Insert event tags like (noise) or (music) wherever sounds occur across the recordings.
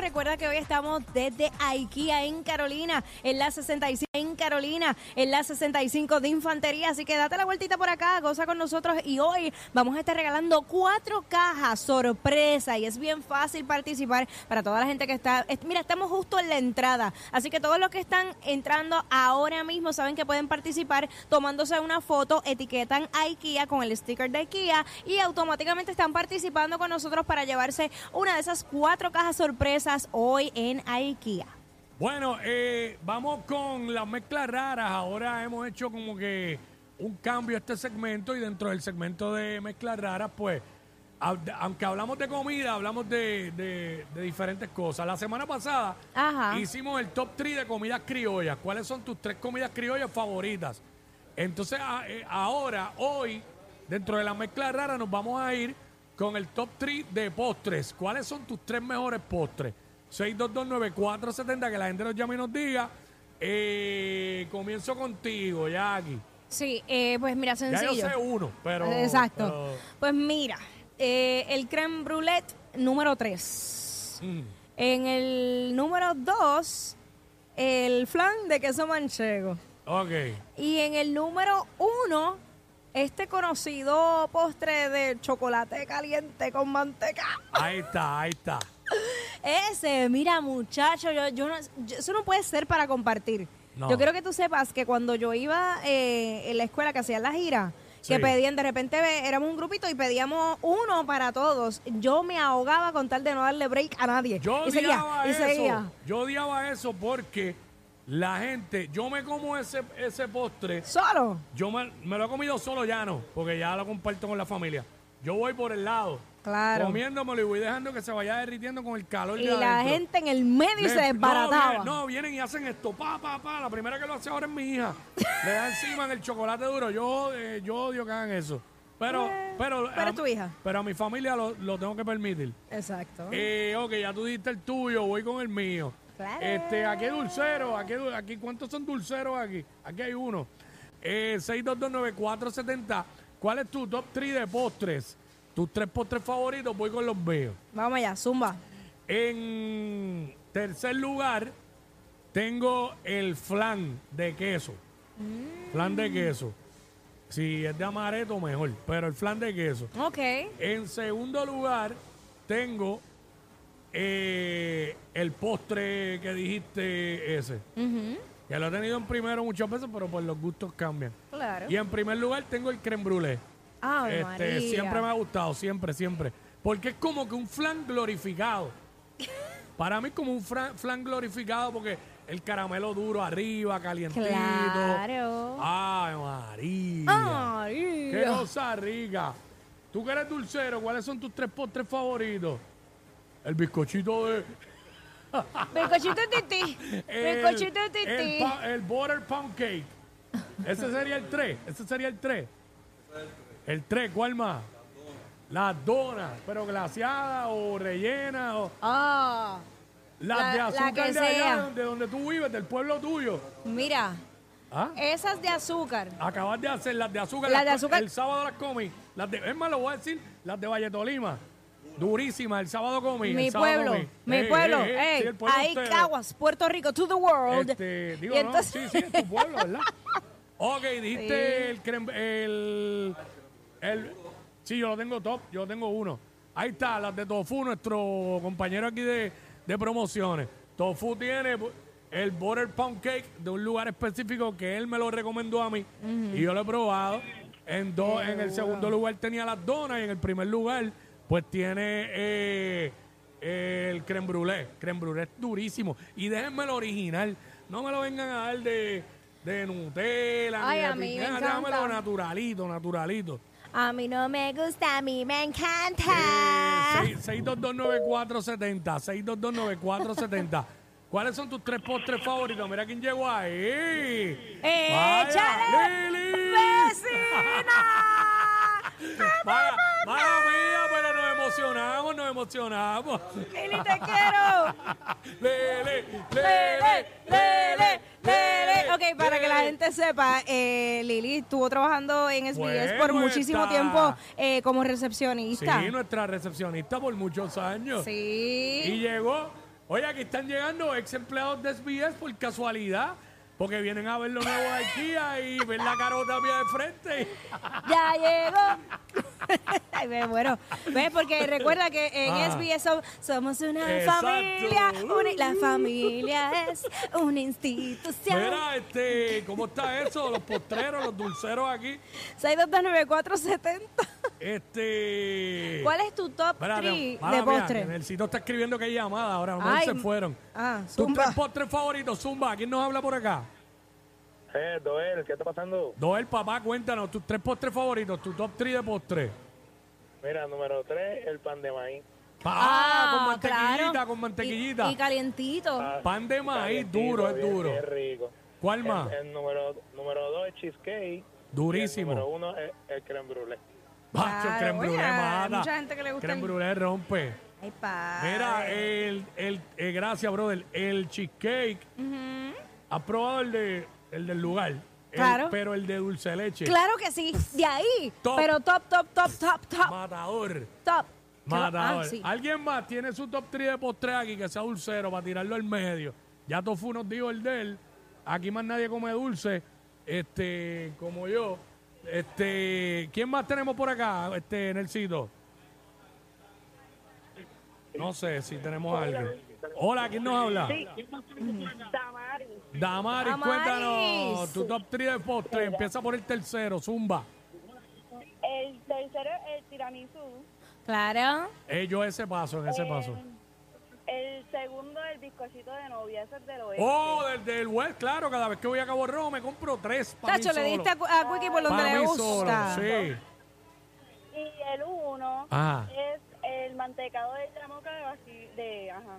4, recuerda que hoy estamos desde IKEA en Carolina, en la 65 en Carolina, en la 65 de Infantería, así que date la vueltita por acá, goza con nosotros. Y hoy vamos a estar regalando cuatro cajas sorpresa. Y es bien fácil participar para toda la gente que está, mira, estamos justo en la entrada, así que todos los que están entrando ahora mismo saben que pueden participar tomándose una foto, etiquetan IKEA con el sticker de IKEA y automáticamente están participando con nosotros para llevarse una de esas cuatro cajas hoy en IKEA. Bueno, eh, vamos con las mezclas raras. Ahora hemos hecho como que un cambio a este segmento y dentro del segmento de mezclas raras, pues, aunque hablamos de comida, hablamos de, diferentes cosas. La semana pasada hicimos el top 3 de comidas criollas. ¿Cuáles son tus tres comidas criollas favoritas? Entonces, eh, ahora, hoy, dentro de la mezcla rara, nos vamos a ir con el top 3 de postres. ¿Cuáles son tus tres mejores postres? 6229470, que la gente nos llame y nos diga. Eh, comienzo contigo, Jackie. Sí, eh, pues mira, sencillo. Ya yo sé uno, pero... Exacto. Pues mira, eh, el creme brulet número 3. Mm. En el número 2, el flan de queso manchego. Ok. Y en el número 1 este conocido postre de chocolate caliente con manteca. Ahí está, ahí está. Ese, mira, muchacho, yo, yo, no, eso no puede ser para compartir. Yo quiero que tú sepas que cuando yo iba eh, en la escuela que hacían la gira, que pedían, de repente éramos un grupito y pedíamos uno para todos. Yo me ahogaba con tal de no darle break a nadie. Yo odiaba eso. Yo odiaba eso porque la gente, yo me como ese, ese postre. ¿Solo? Yo me, lo he comido solo ya no, porque ya lo comparto con la familia. Yo voy por el lado. Claro. Comiéndomelo y voy dejando que se vaya derritiendo con el calor y la gente en el medio se desbarataba. No, vienen, y hacen esto, pa, pa, pa. La primera que lo hace ahora es mi hija. Le da encima en el chocolate duro. Yo, eh, yo odio que hagan eso. Pero, eh, pero, pero tu hija. Pero a mi familia lo, lo tengo que permitir. Exacto. Eh, ok, ya tú diste el tuyo, voy con el mío. Este, aquí hay dulcero, aquí, aquí, ¿cuántos son dulceros aquí? Aquí hay uno. Eh, 6229470. ¿Cuál es tu top 3 de postres? Tus tres postres favoritos, voy con los míos. Vamos allá, zumba. En tercer lugar, tengo el flan de queso. Mm. Flan de queso. Si es de amaretto, mejor. Pero el flan de queso. Ok. En segundo lugar, tengo eh, el postre que dijiste ese. Que lo he tenido en primero muchas veces, pero por los gustos cambian. Claro. Y en primer lugar tengo el creme brûlée. Ah, este, siempre me ha gustado, siempre, siempre. Porque es como que un flan glorificado. (laughs) Para mí es como un flan, glorificado porque el caramelo duro arriba, calientito. Claro. Ay, María. Ay, Qué cosa rica. Tú que eres dulcero, ¿cuáles son tus tres postres favoritos? El bizcochito de. (laughs) Bizcochito de titi. Bizcochito de titi. El, butter pound cake. Ese sería el 3. Ese sería el 3. El 3, ¿cuál más? Las donas, pero glaciadas o rellenas o. Ah. Las de azúcar de allá, de donde tú vives, del pueblo tuyo. Mira. ¿Ah? Esas de azúcar. Acabas de hacer las de azúcar. Las de azúcar. El sábado las comí. Las de, es más, lo voy a decir, las de Valletolima. Durísima, el sábado comí. Mi pueblo, mi pueblo. ahí Caguas, Puerto Rico, to the world. Este, digo, no, sí, sí, es tu pueblo, ¿verdad? (laughs) ok, dijiste el, el, el, Sí, yo lo tengo top, yo tengo uno. Ahí está, las de Tofu, nuestro compañero aquí de, de promociones. Tofu tiene el Butter Pound Cake de un lugar específico que él me lo recomendó a mí y yo lo he probado. En, dos, en el segundo lugar tenía las donas y en el primer lugar pues tiene eh, el creme brûlée. Creme brûlée es durísimo. Y déjenme lo original. No me lo vengan a dar de, de Nutella. Ay, a mí me encanta. naturalito, naturalito. A mí no me gusta, a mí me encanta. Seis- 6229470, 6229470. ¿Cuáles son tus tres postres favoritos? Mira quién llegó ahí. Vaya, ¡Échale! Lili. ¡Vecina! (laughs) Vaya, vaya mía, pero nos emocionamos, nos emocionamos. Lili, te quiero. Lele, Lele, lele, lele. Ok, para que la gente sepa, eh, Lili estuvo trabajando en SBS Bueno, por muchísimo está. tiempo eh, como Sí, recepcionista. nuestra recepcionista por muchos años. Y Sí. llegó. Oye, aquí están llegando ex empleados de SBS por casualidad. Porque vienen a ver lo nuevo de IKEA y ven la carota mía de frente. Ya llegó. (laughs) Ay, ve, bueno, ves, porque recuerda que en Ah. SBS so- somos una Exacto. familia. una- la familia es una institución. Mira, este, ¿cómo está eso? Los postreros, los dulceros aquí. 6229470. Este. ¿Cuál es tu top Espérate, 3 mala de mía, postre? que Nelsito está escribiendo que hay llamada ahora, Ay, se fueron. Ah, ¿Tus zumba. tres postres favoritos, Zumba? ¿Quién nos habla por acá? Eh, Doel, ¿qué está pasando? Doel, papá, cuéntanos tus tres postres favoritos, tu top 3 de postre. Mira, número 3, el pan de maíz. Pa- ah, con mantequillita, claro. con mantequillita. Y, y calientito. Ah, Pan de maíz, calientito, duro, es bien- duro. bien rico. ¿Cuál más? El, el número, número 2 es cheesecake. Durísimo. Y el número 1 es el creme brulee. El Claro, creme oye, mata. mucha gente que le gusta Creme el- brûlée rompe. Ay. Mira, el, el, eh, gracias, brother. El cheesecake. ¿Has probado el, de, el del lugar? El- Claro. pero el de dulce de leche. Claro que sí, de ahí. Top. Pero top, top, top, top, top, Matador. top. Matador. Ah, sí. ¿Alguien más tiene su top 3 de postre aquí que sea dulcero para tirarlo al medio? Ya Tofu nos dijo el de él. Aquí más nadie come dulce. Este, como yo. Este, ¿quién más tenemos por acá? Este, Nelsito. No sé si tenemos a alguien. Hola, ¿quién nos habla? Tamari. Damaris, Damaris. cuéntanos tu top 3 de postre. Empieza por el tercero, Zumba. El tercero es el tiramisú. Claro. Eh, yo ese paso, en ese paso. El segundo el bizcochito de novia, ese es del oeste. Oh, del, del West, claro, cada vez que voy a Cabo Rojo me compro tres para mí Tacho, le solo. diste a, Cu- a Quickie por donde le mí gusta. solo, sí. Y el uno Ajá. es el mantecado de yamoca de de, ajá.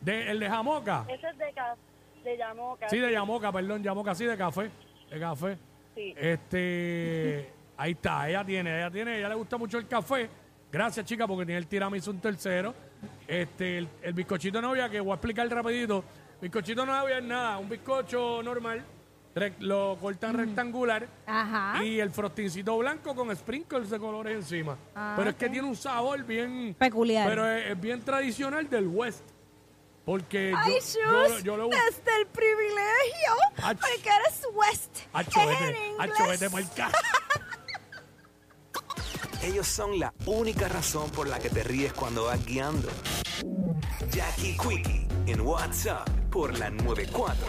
De, el de Jamoca. Ese es de, ca- de yamoca. Sí, de Yamoca, perdón, Yamoca, sí, de café. De café. Sí. Este, ahí está, ella tiene, ella tiene, ella le gusta mucho el café. Gracias, chica, porque tiene el tiramisú un tercero. Este, el, el bizcochito de novia, que voy a explicar rapidito. Bizcochito de novia es nada, un bizcocho normal, rec- lo cortan rectangular Ajá. y el frostincito blanco con sprinkles de colores encima. Ah, pero es ok. que tiene un sabor bien Peculiar. Pero es, es bien tradicional del West. Porque Ay, yo, Shus, yo, yo lo desde el privilegio, Ach. porque eres West. Acho, es vete, en acho, inglés. vete pa'l ca- Ellos son la única razón por la que te ríes cuando vas guiando. Jackie Quickie en WhatsApp por la 94.